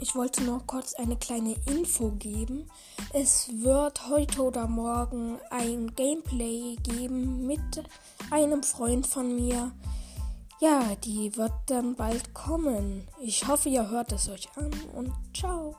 ich wollte noch kurz eine kleine Info geben. Es wird heute oder morgen ein Gameplay geben mit einem Freund von mir. Ja, die wird dann bald kommen. Ich hoffe, ihr hört es euch an und ciao.